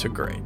to great.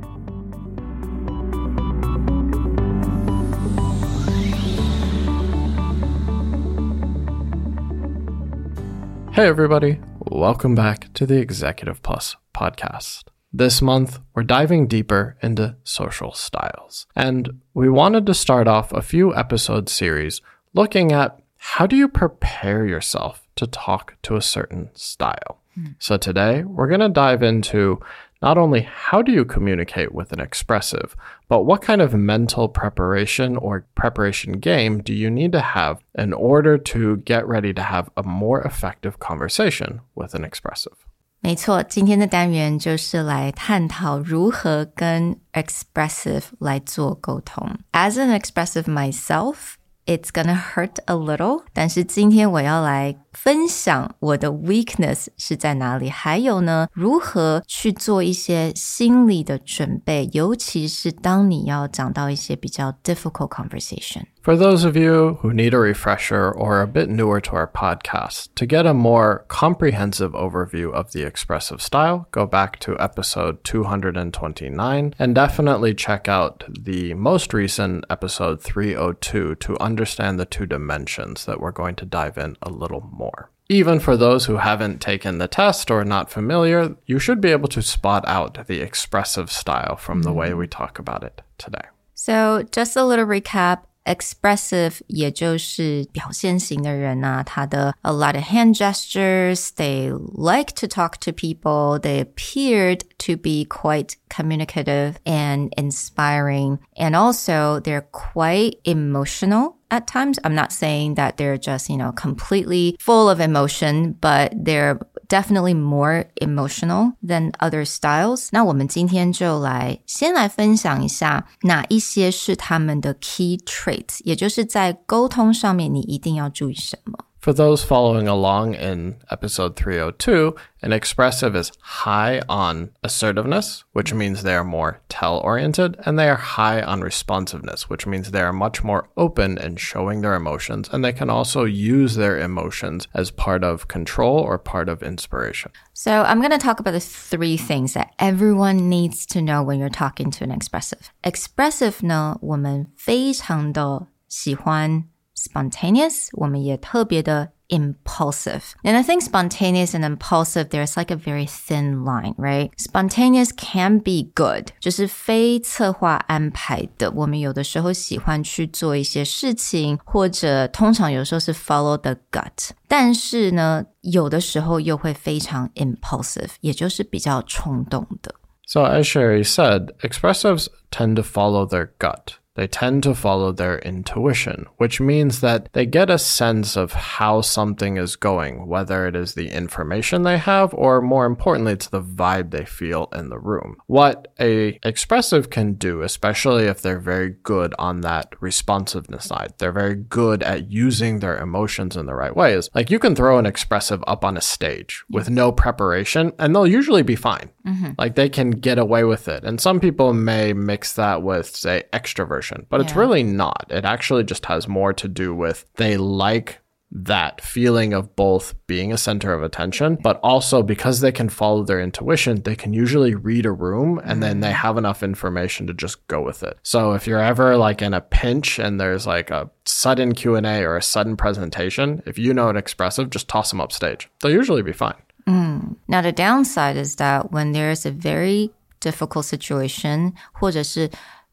Hey, everybody. Welcome back to the Executive Plus podcast. This month, we're diving deeper into social styles. And we wanted to start off a few episode series looking at how do you prepare yourself to talk to a certain style. Mm. So today, we're going to dive into not only how do you communicate with an expressive, but what kind of mental preparation or preparation game do you need to have in order to get ready to have a more effective conversation with an expressive? 没错，今天的单元就是来探讨如何跟 expressive 来做沟通。As an expressive myself, it's gonna hurt a little。但是今天我要来 分享我的 weakness 是在哪里，还有呢，如何去做一些心理的准备，尤其是当你要讲到一些比较 difficult conversation。For those of you who need a refresher or are a bit newer to our podcast, to get a more comprehensive overview of the expressive style, go back to episode 229 and definitely check out the most recent episode 302 to understand the two dimensions that we're going to dive in a little more. Even for those who haven't taken the test or are not familiar, you should be able to spot out the expressive style from the way mm. we talk about it today. So, just a little recap expressive 也就是表现型的人呐、啊，他的 a lot of hand gestures, they like to talk to people, they appeared to be quite communicative and inspiring, and also they're quite emotional at times. I'm not saying that they're just, you know, completely full of emotion, but they're definitely more emotional than other styles。那我们今天就来先来分享一下哪一些是他们的 key traits，也就是在沟通上面你一定要注意什么。 for those following along in episode 302, an expressive is high on assertiveness, which means they are more tell oriented, and they are high on responsiveness, which means they are much more open in showing their emotions, and they can also use their emotions as part of control or part of inspiration. So, I'm going to talk about the three things that everyone needs to know when you're talking to an expressive. Expressive 呢，我们非常的喜欢 spontaneous，我们也特别的 impulsive. And I think spontaneous and impulsive, there's like a very thin line, right? Spontaneous can be good，就是非策划安排的。我们有的时候喜欢去做一些事情，或者通常有时候是 follow the gut。但是呢，有的时候又会非常 impulsive，也就是比较冲动的。So as Sherry said, expressives tend to follow their gut. They tend to follow their intuition, which means that they get a sense of how something is going, whether it is the information they have or more importantly, it's the vibe they feel in the room. What a expressive can do, especially if they're very good on that responsiveness side, they're very good at using their emotions in the right ways. Like you can throw an expressive up on a stage with no preparation and they'll usually be fine. Mm-hmm. Like they can get away with it. And some people may mix that with, say, extroversion but yeah. it's really not. It actually just has more to do with they like that feeling of both being a center of attention, but also because they can follow their intuition, they can usually read a room and then they mm. have enough information to just go with it. So if you're ever like in a pinch and there's like a sudden Q&A or a sudden presentation, if you know an expressive, just toss them upstage. They'll usually be fine. Mm. Now the downside is that when there's a very difficult situation 或者是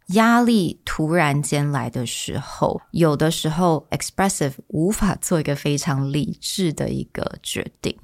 压力突然间来的时候，有的时候 expressive 无法做一个非常理智的一个决定。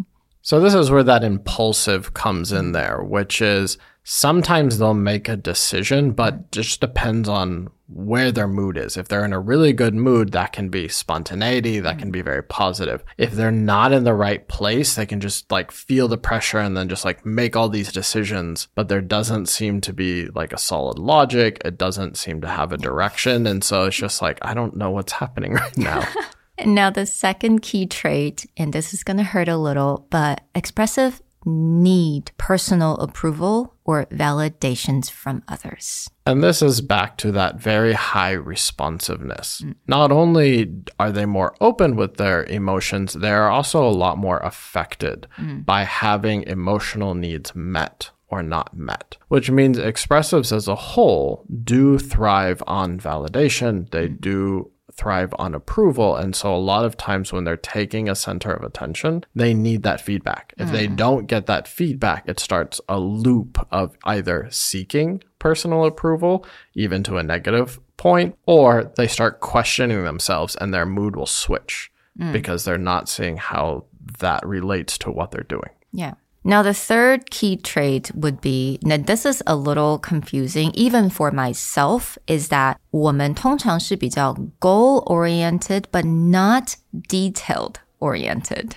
So this is where that impulsive comes in there, which is sometimes they'll make a decision, but just depends on where their mood is. If they're in a really good mood, that can be spontaneity, that can be very positive. If they're not in the right place, they can just like feel the pressure and then just like make all these decisions, but there doesn't seem to be like a solid logic. It doesn't seem to have a direction. And so it's just like, I don't know what's happening right now. Now the second key trait, and this is going to hurt a little, but expressive need personal approval or validations from others. And this is back to that very high responsiveness. Mm. Not only are they more open with their emotions, they are also a lot more affected mm. by having emotional needs met or not met, which means expressives as a whole do thrive on validation. They mm. do thrive on approval. And so a lot of times when they're taking a center of attention, they need that feedback. If mm. they don't get that feedback, it starts a loop of either seeking personal approval, even to a negative point, or they start questioning themselves and their mood will switch mm. because they're not seeing how that relates to what they're doing. Yeah. Now, the third key trait would be, now this is a little confusing, even for myself, is that 我们通常是比较 goal oriented, but not detailed oriented.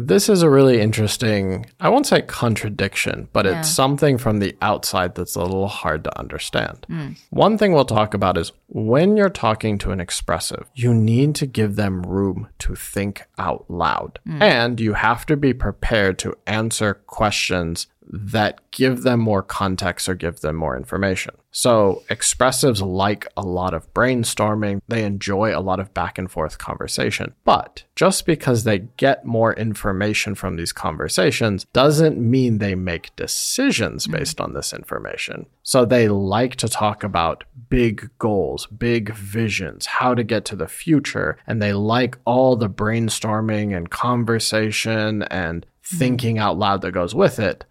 This is a really interesting, I won't say contradiction, but yeah. it's something from the outside that's a little hard to understand. Mm. One thing we'll talk about is when you're talking to an expressive, you need to give them room to think out loud. Mm. And you have to be prepared to answer questions that give them more context or give them more information. So, expressives like a lot of brainstorming, they enjoy a lot of back and forth conversation. But just because they get more information from these conversations doesn't mean they make decisions mm-hmm. based on this information. So, they like to talk about big goals, big visions, how to get to the future, and they like all the brainstorming and conversation and mm-hmm. thinking out loud that goes with it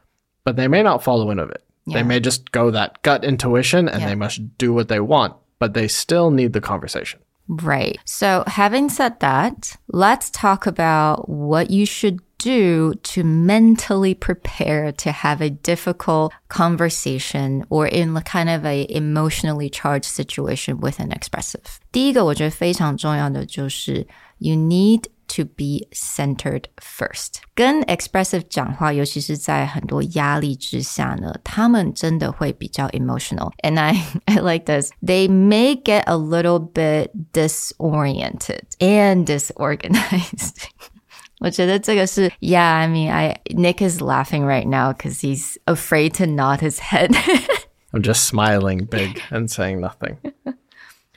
but they may not follow any of it. Yeah. They may just go that gut intuition and yeah. they must do what they want, but they still need the conversation. Right. So, having said that, let's talk about what you should do to mentally prepare to have a difficult conversation or in kind of a emotionally charged situation with an expressive. 第一个我觉得非常重要的就是 you need to be centered first。跟 expressive 讲话，尤其是在很多压力之下呢，他们真的会比较 emotional。And I I like this. They may get a little bit disoriented and disorganized. 我觉得这个是 Yeah, I mean, I Nick is laughing right now because he's afraid to nod his head. I'm just smiling big and saying nothing.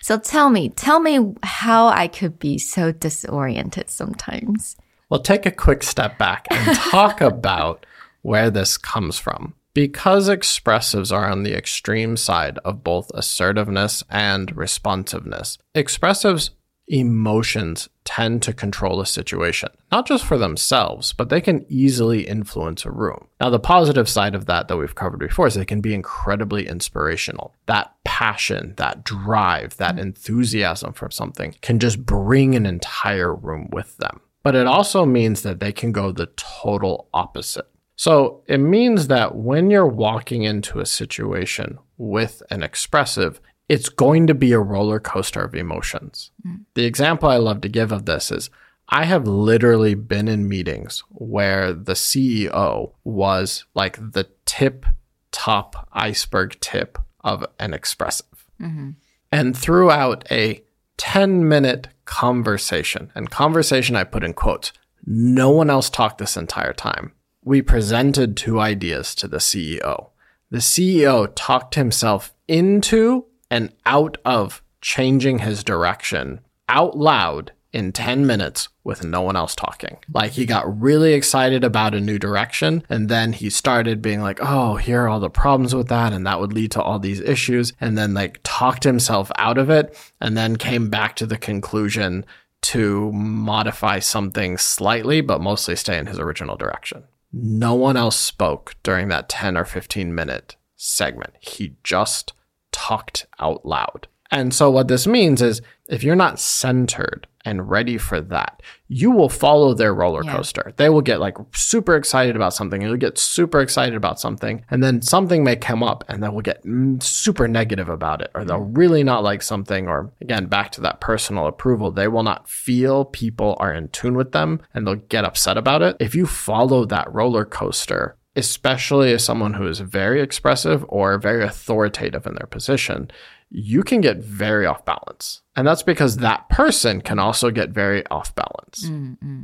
So tell me, tell me how I could be so disoriented sometimes. Well, take a quick step back and talk about where this comes from. Because expressives are on the extreme side of both assertiveness and responsiveness, expressives emotions tend to control a situation, not just for themselves, but they can easily influence a room. Now, the positive side of that that we've covered before is they can be incredibly inspirational. That passion, that drive, that enthusiasm for something can just bring an entire room with them. But it also means that they can go the total opposite. So it means that when you're walking into a situation with an expressive, it's going to be a roller coaster of emotions. Mm. The example I love to give of this is I have literally been in meetings where the CEO was like the tip top iceberg tip of an expressive. Mm-hmm. And throughout a 10 minute conversation, and conversation I put in quotes, no one else talked this entire time. We presented two ideas to the CEO. The CEO talked himself into and out of changing his direction out loud in 10 minutes with no one else talking. Like he got really excited about a new direction and then he started being like, "Oh, here are all the problems with that and that would lead to all these issues." And then like talked himself out of it and then came back to the conclusion to modify something slightly but mostly stay in his original direction. No one else spoke during that 10 or 15 minute segment. He just talked out loud. And so what this means is if you're not centered and ready for that, you will follow their roller coaster. Yeah. They will get like super excited about something. You'll get super excited about something. And then something may come up and they will get mm, super negative about it, or they'll mm-hmm. really not like something. Or again, back to that personal approval, they will not feel people are in tune with them and they'll get upset about it. If you follow that roller coaster, especially as someone who is very expressive or very authoritative in their position, you can get very off balance. And that's because that person can also get very off balance. Mm-hmm.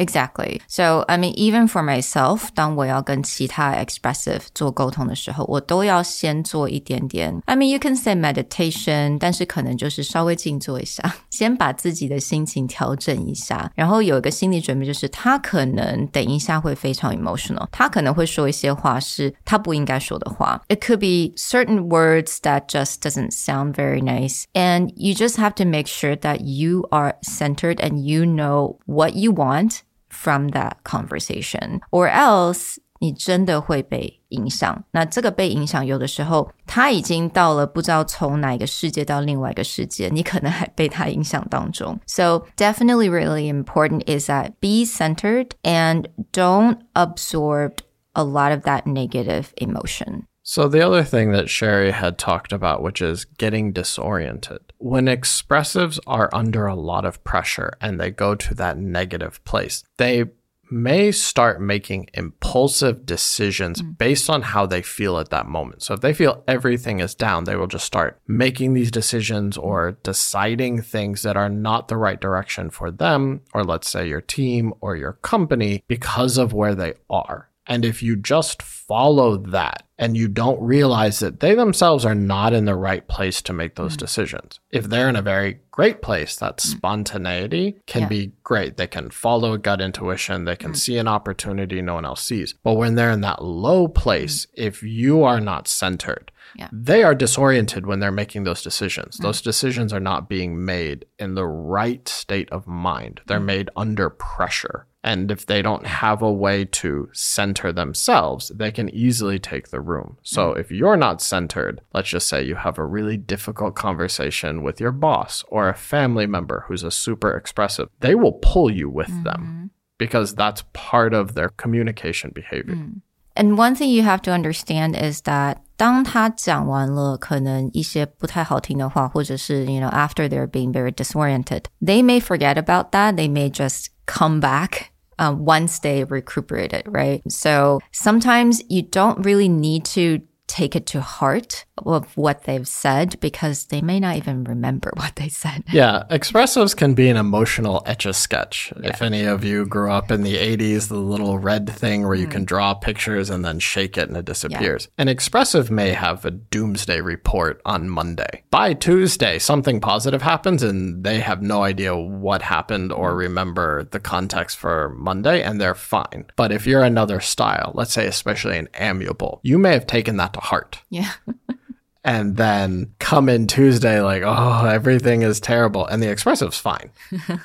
Exactly. So, I mean, even for myself，当我要跟其他 expressive 做沟通的时候，我都要先做一点点。I mean, you can say meditation，但是可能就是稍微静坐一下，先把自己的心情调整一下，然后有一个心理准备，就是他可能等一下会非常 emotional，他可能会说一些话是他不应该说的话。It could be certain words that just doesn't sound very nice, and you just have to make sure that you are centered and you know what you want from that conversation, or else 你真的会被影响。那这个被影响，有的时候他已经到了不知道从哪个世界到另外一个世界，你可能还被他影响当中。So definitely really important is that be centered and don't absorb a lot of that negative emotion. So, the other thing that Sherry had talked about, which is getting disoriented. When expressives are under a lot of pressure and they go to that negative place, they may start making impulsive decisions mm. based on how they feel at that moment. So if they feel everything is down, they will just start making these decisions or deciding things that are not the right direction for them, or let's say your team or your company because of where they are. And if you just follow that and you don't realize that they themselves are not in the right place to make those mm. decisions, if they're in a very great place, that mm. spontaneity can yeah. be great. They can follow gut intuition, they can mm. see an opportunity no one else sees. But when they're in that low place, mm. if you are not centered, yeah. They are disoriented when they're making those decisions. Mm. Those decisions are not being made in the right state of mind. They're mm. made under pressure. And if they don't have a way to center themselves, they can easily take the room. So mm. if you're not centered, let's just say you have a really difficult conversation with your boss or a family member who's a super expressive, they will pull you with mm-hmm. them because that's part of their communication behavior. Mm. And one thing you have to understand is that 当他讲完了可能一些不太好听的话，或者是 you know after they're being very disoriented, they may forget about that. They may just come back um, once they recuperate right? So sometimes you don't really need to take it to heart of what they've said because they may not even remember what they said. Yeah, expressives can be an emotional etch a sketch. Yeah. If any of you grew up in the 80s, the little red thing where you mm. can draw pictures and then shake it and it disappears. Yeah. An expressive may have a doomsday report on Monday. By Tuesday, something positive happens and they have no idea what happened or mm. remember the context for Monday and they're fine. But if you're another style, let's say especially an amiable, you may have taken that to heart. Yeah. and then come in Tuesday like, oh, everything is terrible. And the expressive's fine.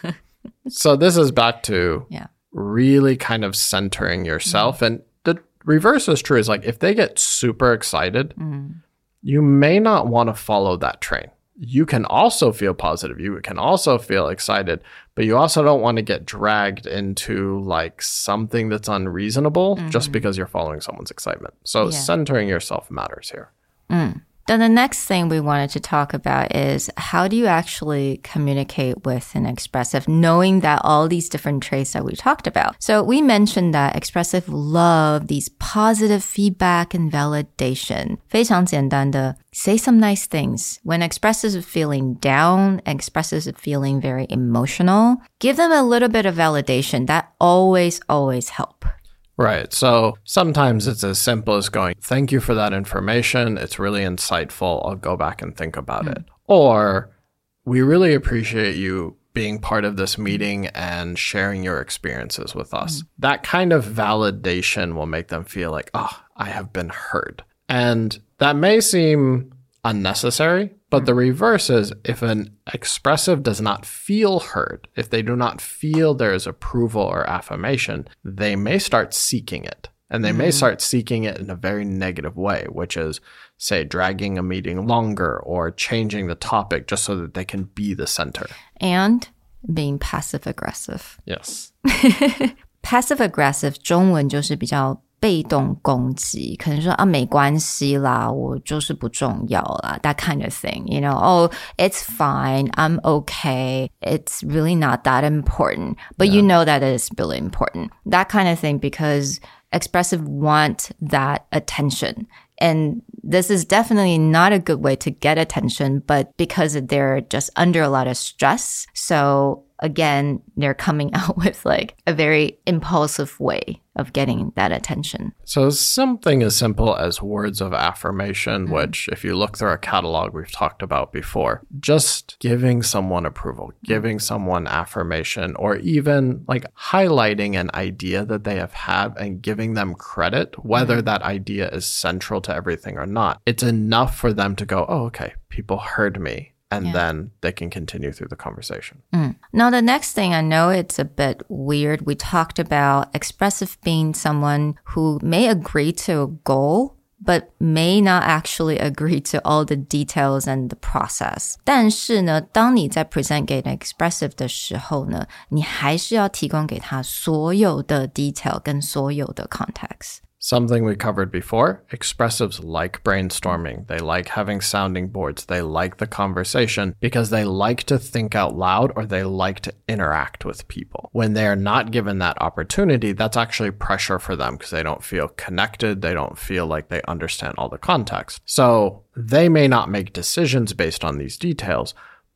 so this is back to yeah. really kind of centering yourself. Mm-hmm. And the reverse is true is like if they get super excited, mm-hmm. you may not want to follow that train. You can also feel positive. You can also feel excited, but you also don't want to get dragged into like something that's unreasonable mm-hmm. just because you're following someone's excitement. So yeah. centering yourself matters here. Mm. Then the next thing we wanted to talk about is how do you actually communicate with an expressive, knowing that all these different traits that we talked about. So we mentioned that expressive love these positive feedback and validation. 非常简单的 say some nice things. When expressive feeling down, expressive feeling very emotional, give them a little bit of validation. That always, always help. Right. So sometimes it's as simple as going, thank you for that information. It's really insightful. I'll go back and think about mm. it. Or we really appreciate you being part of this meeting and sharing your experiences with us. Mm. That kind of validation will make them feel like, oh, I have been heard. And that may seem unnecessary, but the reverse is if an expressive does not feel heard, if they do not feel there is approval or affirmation, they may start seeking it. And they may start seeking it in a very negative way, which is, say, dragging a meeting longer or changing the topic just so that they can be the center. And being passive aggressive. Yes. passive aggressive 中文就是比较 被动攻击，可能说啊没关系啦，我就是不重要啦，that kind of thing. You know, oh, it's fine, I'm okay, it's really not that important, but you know that it is really important. That kind of thing because expressive want that attention. And this is definitely not a good way to get attention, but because they're just under a lot of stress. So again, they're coming out with like a very impulsive way of getting that attention. So something as simple as words of affirmation, mm-hmm. which if you look through a catalog we've talked about before, just giving someone approval, mm-hmm. giving someone affirmation, or even like highlighting an idea that they have had and giving them credit, whether mm-hmm. that idea is central to everything or not. It's enough for them to go, oh, okay, people heard me and then they can continue through the conversation. Now, the next thing I know it's a bit weird. We talked about expressive being someone who may agree to a goal, but may not actually agree to all the details and the process. 但是呢，当你在 present 给 expressive 的时候呢，你还是要提供给他所有的 detail 跟所有的 context。 Something we covered before expressives like brainstorming. They like having sounding boards. They like the conversation because they like to think out loud or they like to interact with people. When they are not given that opportunity, that's actually pressure for them because they don't feel connected. They don't feel like they understand all the context. So they may not make decisions based on these details,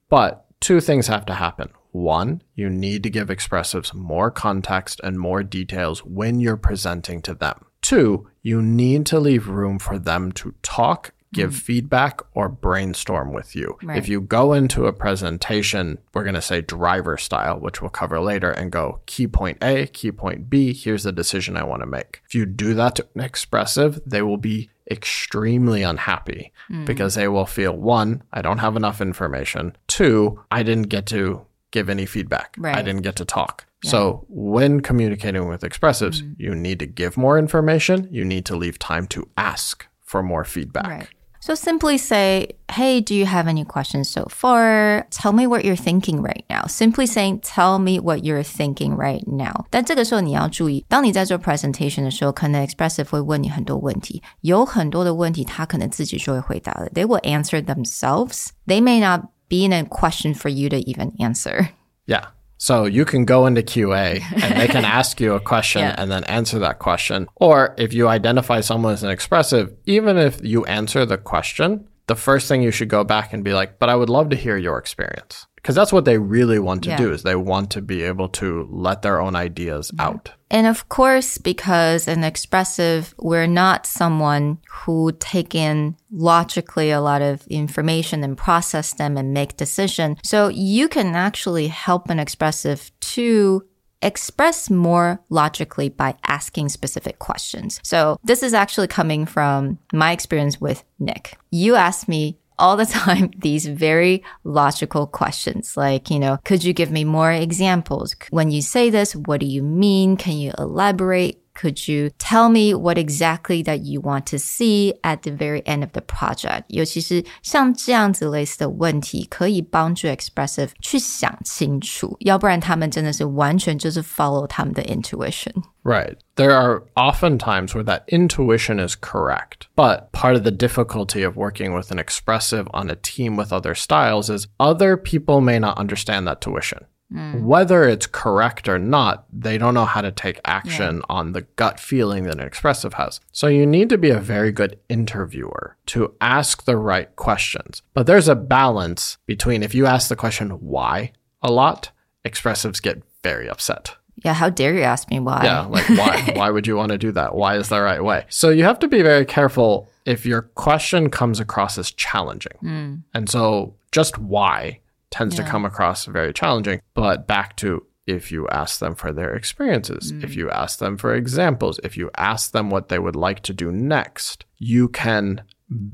but two things have to happen. One, you need to give expressives more context and more details when you're presenting to them. Two, you need to leave room for them to talk, give mm. feedback, or brainstorm with you. Right. If you go into a presentation, we're going to say driver style, which we'll cover later, and go key point A, key point B, here's the decision I want to make. If you do that to an expressive, they will be extremely unhappy mm. because they will feel one, I don't have enough information. Two, I didn't get to give any feedback. I Right. didn't get to talk. So when communicating with expressives, you need to give more information. You need to leave time to ask for more feedback. Right. So simply say, Hey, do you have any questions so far? Tell me what you're thinking right now. Simply saying, Tell me what you're thinking right now. 但这个时候你要注意，当你在做 presentation 的时候，可能 expressive 会问你很多问题，有很多的问题他可能自己就会回答了。They will answer themselves. They may not be in a question for you to even answer. Yeah. So you can go into QA and they can ask you a question Yeah. and then answer that question. Or if you identify someone as an expressive, even if you answer the question, the first thing you should go back and be like, but I would love to hear your experience. Because that's what they really want to Yeah. do is they want to be able to let their own ideas out. And of course, because an expressive, we're not someone who take in logically a lot of information and process them and make decision. So you can actually help an expressive to express more logically by asking specific questions. So this is actually coming from my experience with Nick. You asked me all the time these very logical questions like, you know, could you give me more examples? When you say this, what do you mean? Can you elaborate? Could you tell me what exactly that you want to see at the very end of the project? 尤其是像这样子类似的问题，可以帮助 expressive 去想清楚，要不然他们真的是完全就是 follow 他们的 intuition。 Right. There are often times where that intuition is correct. But part of the difficulty of working with an expressive on a team with other styles is other people may not understand that tuition. Mm. Whether it's correct or not, they don't know how to take action on the gut feeling that an expressive has. So you need to be a very mm-hmm. good interviewer to ask the right questions. But there's a balance between if you ask the question why a lot, expressives get very upset. Yeah, how dare you ask me why? Yeah, like why? why would you want to do that? Why is the right way? So you have to be very careful if your question comes across as challenging. Mm. And so just why tends to come across very challenging. But back to if you ask them for their experiences, if mm. you ask them for examples, if you ask them what they would like to do next, you can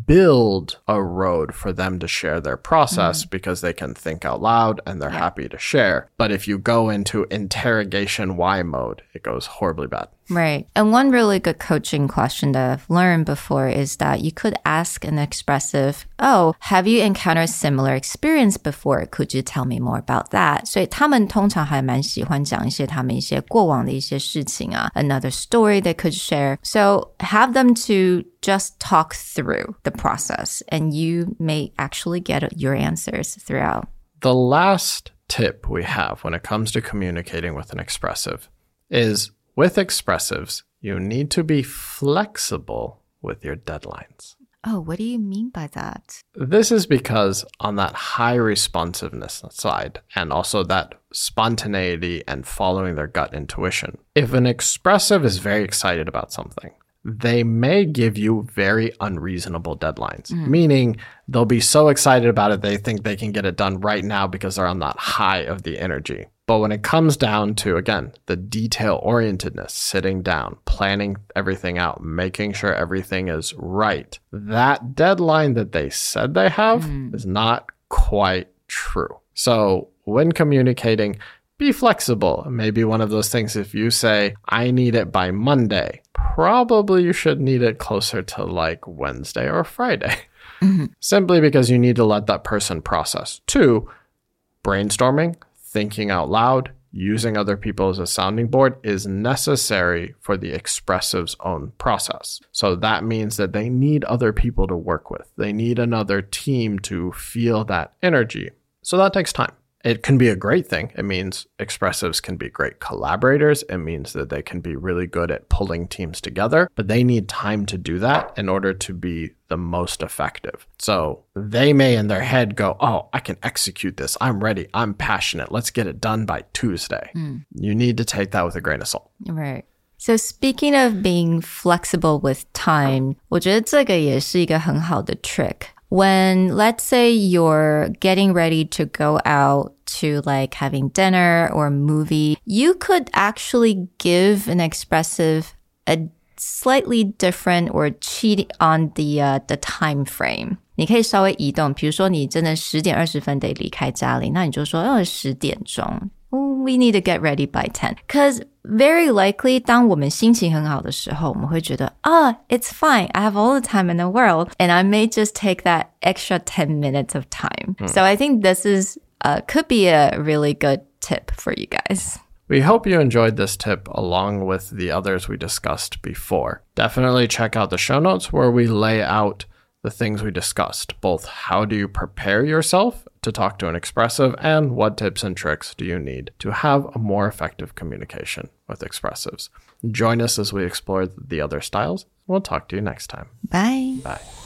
build a road for them to share their process mm. because they can think out loud and they're happy to share. But if you go into interrogation why mode, it goes horribly bad. Right. And one really good coaching question that I've learned before is that you could ask an expressive, Oh, have you encountered similar experience before? Could you tell me more about that? 所以他们通常还蛮喜欢讲一些他们一些过往的一些事情啊，another story they could share. So have them to just talk through the process and you may actually get your answers throughout. The last tip we have when it comes to communicating with an expressive is with expressives, you need to be flexible with your deadlines. Oh, what do you mean by that? This is because on that high responsiveness side and also that spontaneity and following their gut intuition, if an expressive is very excited about something, they may give you very unreasonable deadlines, mm. meaning they'll be so excited about it, they think they can get it done right now because they're on that high of the energy. But when it comes down to, again, the detail orientedness, sitting down, planning everything out, making sure everything is right, that deadline that they said they have mm. is not quite true. So when communicating, be flexible. Maybe one of those things, if you say, I need it by Monday, probably you should need it closer to like Wednesday or Friday. Mm-hmm. Simply because you need to let that person process. Two, brainstorming, thinking out loud, using other people as a sounding board is necessary for the expressive's own process. So that means that they need other people to work with. They need another team to feel that energy. So that takes time It can be a great thing. It means expressives can be great collaborators. It means that they can be really good at pulling teams together, but they need time to do that in order to be the most effective. So they may in their head go, Oh, I can execute this. I'm ready. I'm passionate. Let's get it done by Tuesday. Mm. You need to take that with a grain of salt. Right. So speaking of being flexible with time, 我觉得这个也是一个很好的 trick when let's say you're getting ready to go out to like having dinner or a movie, you could actually give an expressive a slightly different or cheat on the uh, the time frame. 你可以稍微移动，比如说你真的十点二十分得离开家里，那你就说哦十点钟。we need to get ready by 10. Cause very likely 当我们心情很好的时候，我们会觉得啊、oh,，it's fine. I have all the time in the world, and I may just take that extra 10 minutes of time. Mm. So I think this is uh, could be a really good tip for you guys. We hope you enjoyed this tip along with the others we discussed before. Definitely check out the show notes where we lay out the things we discussed both how do you prepare yourself to talk to an expressive and what tips and tricks do you need to have a more effective communication with expressives. Join us as we explore the other styles. We'll talk to you next time. Bye. Bye.